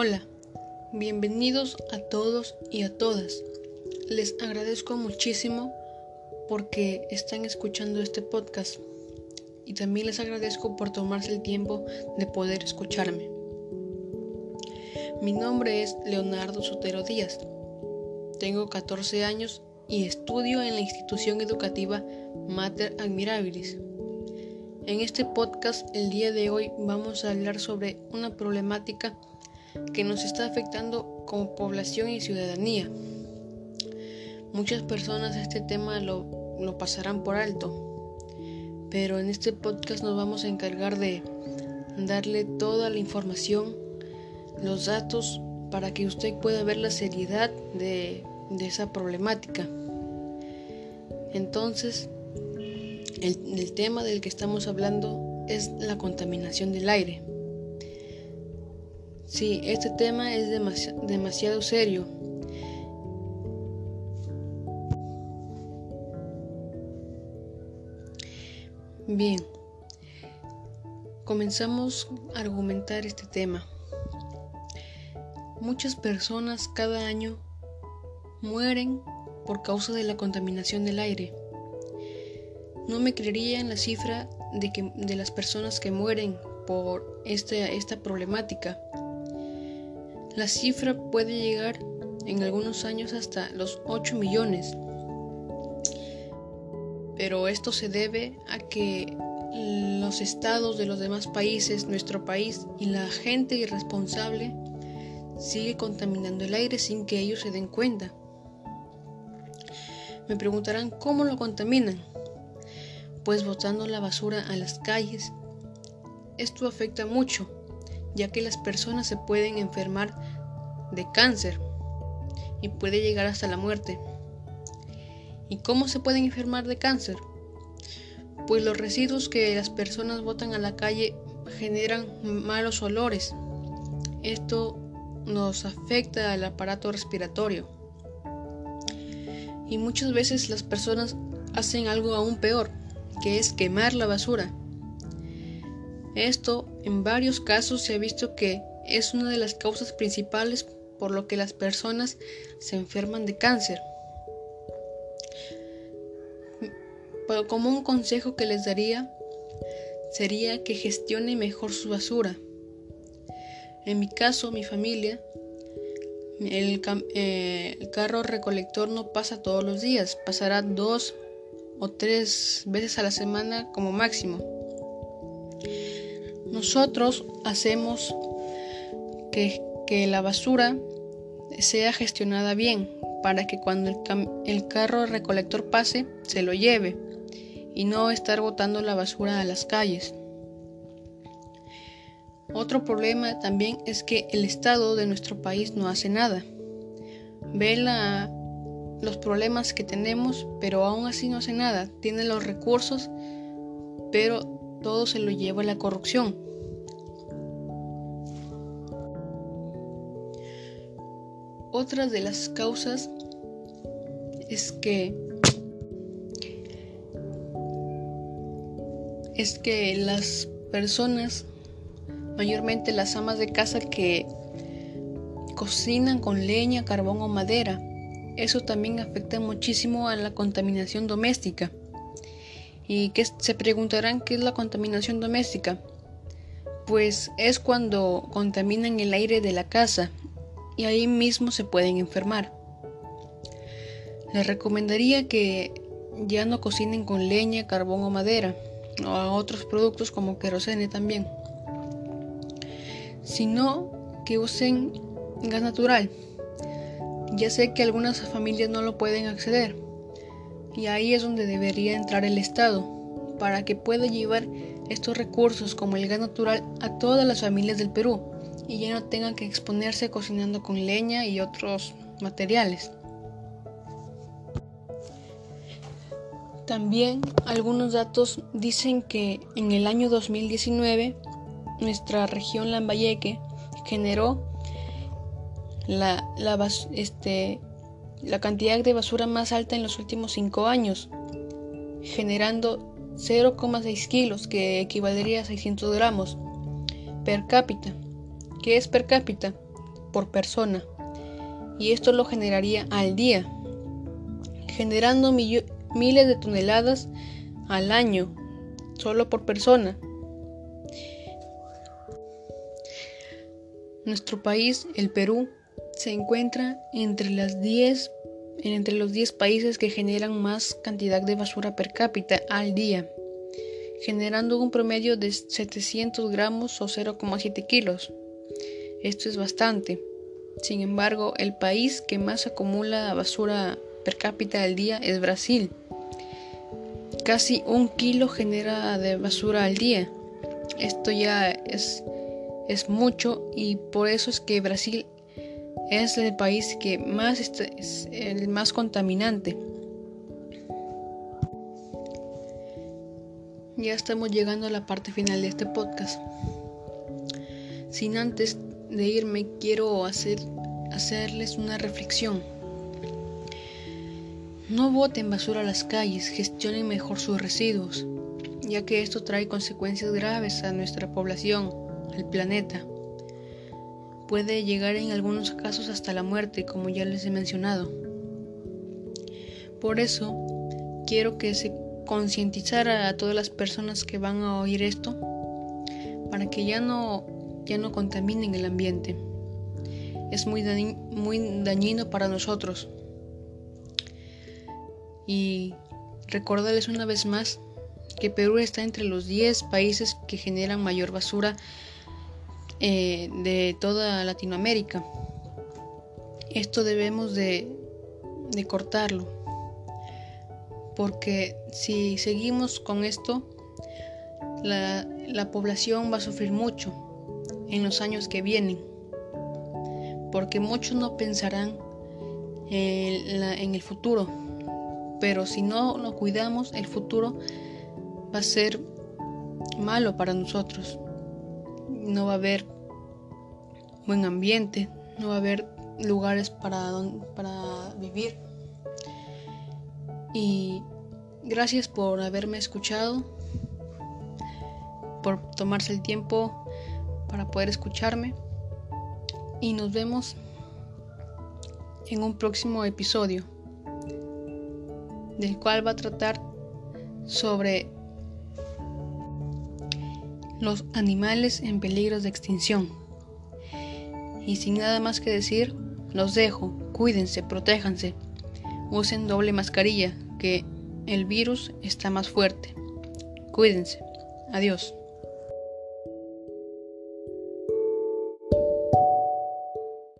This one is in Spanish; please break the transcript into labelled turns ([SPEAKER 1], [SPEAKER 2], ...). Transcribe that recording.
[SPEAKER 1] Hola, bienvenidos a todos y a todas. Les agradezco muchísimo porque están escuchando este podcast y también les agradezco por tomarse el tiempo de poder escucharme. Mi nombre es Leonardo Sotero Díaz. Tengo 14 años y estudio en la institución educativa Mater Admirabilis. En este podcast el día de hoy vamos a hablar sobre una problemática que nos está afectando como población y ciudadanía. Muchas personas este tema lo, lo pasarán por alto, pero en este podcast nos vamos a encargar de darle toda la información, los datos, para que usted pueda ver la seriedad de, de esa problemática. Entonces, el, el, tema del que estamos hablando es la contaminación del aire. Sí, este tema es demasi demasiado serio. Bien, comenzamos a argumentar este tema. Muchas personas cada año mueren por causa de la contaminación del aire. No me creería en la cifra de, que, de las personas que mueren por este, esta problemática. La cifra puede llegar en algunos años hasta los 8 millones. Pero esto se debe a que los estados de los demás países, nuestro país y la gente irresponsable sigue contaminando el aire sin que ellos se den cuenta. Me preguntarán cómo lo contaminan. Pues botando la basura a las calles. Esto afecta mucho ya que las personas se pueden enfermar de cáncer y puede llegar hasta la muerte. ¿Y cómo se pueden enfermar de cáncer? Pues los residuos que las personas botan a la calle generan malos olores. Esto nos afecta al aparato respiratorio. Y muchas veces las personas hacen algo aún peor, que es quemar la basura. Esto en varios casos se ha visto que es una de las causas principales por lo que las personas se enferman de cáncer. Pero como un consejo que les daría sería que gestione mejor su basura. En mi caso, mi familia, el, eh, el carro recolector no pasa todos los días, pasará dos o tres veces a la semana como máximo. Nosotros hacemos que, la basura sea gestionada bien para que cuando el, carro recolector pase se lo lleve y no estar botando la basura a las calles. Otro problema también es que el Estado de nuestro país no hace nada. Ve la, los problemas que tenemos, pero aún así no hace nada. Tiene los recursos, pero todo se lo lleva la corrupción. Otra de las causas es que es que las personas, mayormente las amas de casa que cocinan con leña, carbón o madera, eso también afecta muchísimo a la contaminación doméstica. Y que se preguntarán qué es la contaminación doméstica. Pues es cuando contaminan el aire de la casa y ahí mismo se pueden enfermar. Les recomendaría que ya no cocinen con leña, carbón o madera, o a otros productos como querosene también, sino que usen gas natural. Ya sé que algunas familias no lo pueden acceder, y ahí es donde debería entrar el Estado, para que pueda llevar estos recursos como el gas natural a todas las familias del Perú y ya no tengan que exponerse cocinando con leña y otros materiales. También algunos datos dicen que en el año 2019 nuestra región Lambayeque generó la, la, este, la cantidad de basura más alta en los últimos cinco años, generando 0,6 kilos, que equivaldría a 600 gramos per cápita. ¿Qué es per cápita? por persona. Y esto lo generaría al día, generando miles de toneladas al año, solo por persona. Nuestro país, el Perú, se encuentra entre, las 10, entre los 10 países que generan más cantidad de basura per cápita al día, generando un promedio de 700 gramos o 0,7 kilos. Esto es bastante. Sin embargo, el país que más acumula basura per cápita al día es Brasil. Casi un kilo genera de basura al día. Esto ya es, es mucho y por eso es que Brasil es el país que más es el más contaminante. Ya estamos llegando a la parte final de este podcast. Sin antes de irme, quiero hacer, hacerles una reflexión. No boten basura a las calles, gestionen mejor sus residuos, ya que esto trae consecuencias graves a nuestra población, al planeta puede llegar en algunos casos hasta la muerte, como ya les he mencionado. Por eso, quiero que se concientizara a todas las personas que van a oír esto, para que ya no, ya no contaminen el ambiente. Es muy, muy dañino para nosotros. Y recordarles una vez más que Perú está entre los 10 países que generan mayor basura eh, de toda Latinoamérica. Esto debemos de, cortarlo, porque si seguimos con esto, la, población va a sufrir mucho en los años que vienen, porque muchos no pensarán en, en el futuro, pero si no lo cuidamos, el futuro va a ser malo para nosotros no va a haber buen ambiente, no va a haber lugares para, para vivir. Y gracias por haberme escuchado, por tomarse el tiempo para poder escucharme. Y nos vemos en un próximo episodio, del cual va a tratar sobre los animales en peligro de extinción. Y sin nada más que decir, los dejo, cuídense, protéjanse, usen doble mascarilla, que el virus está más fuerte. Cuídense. Adiós.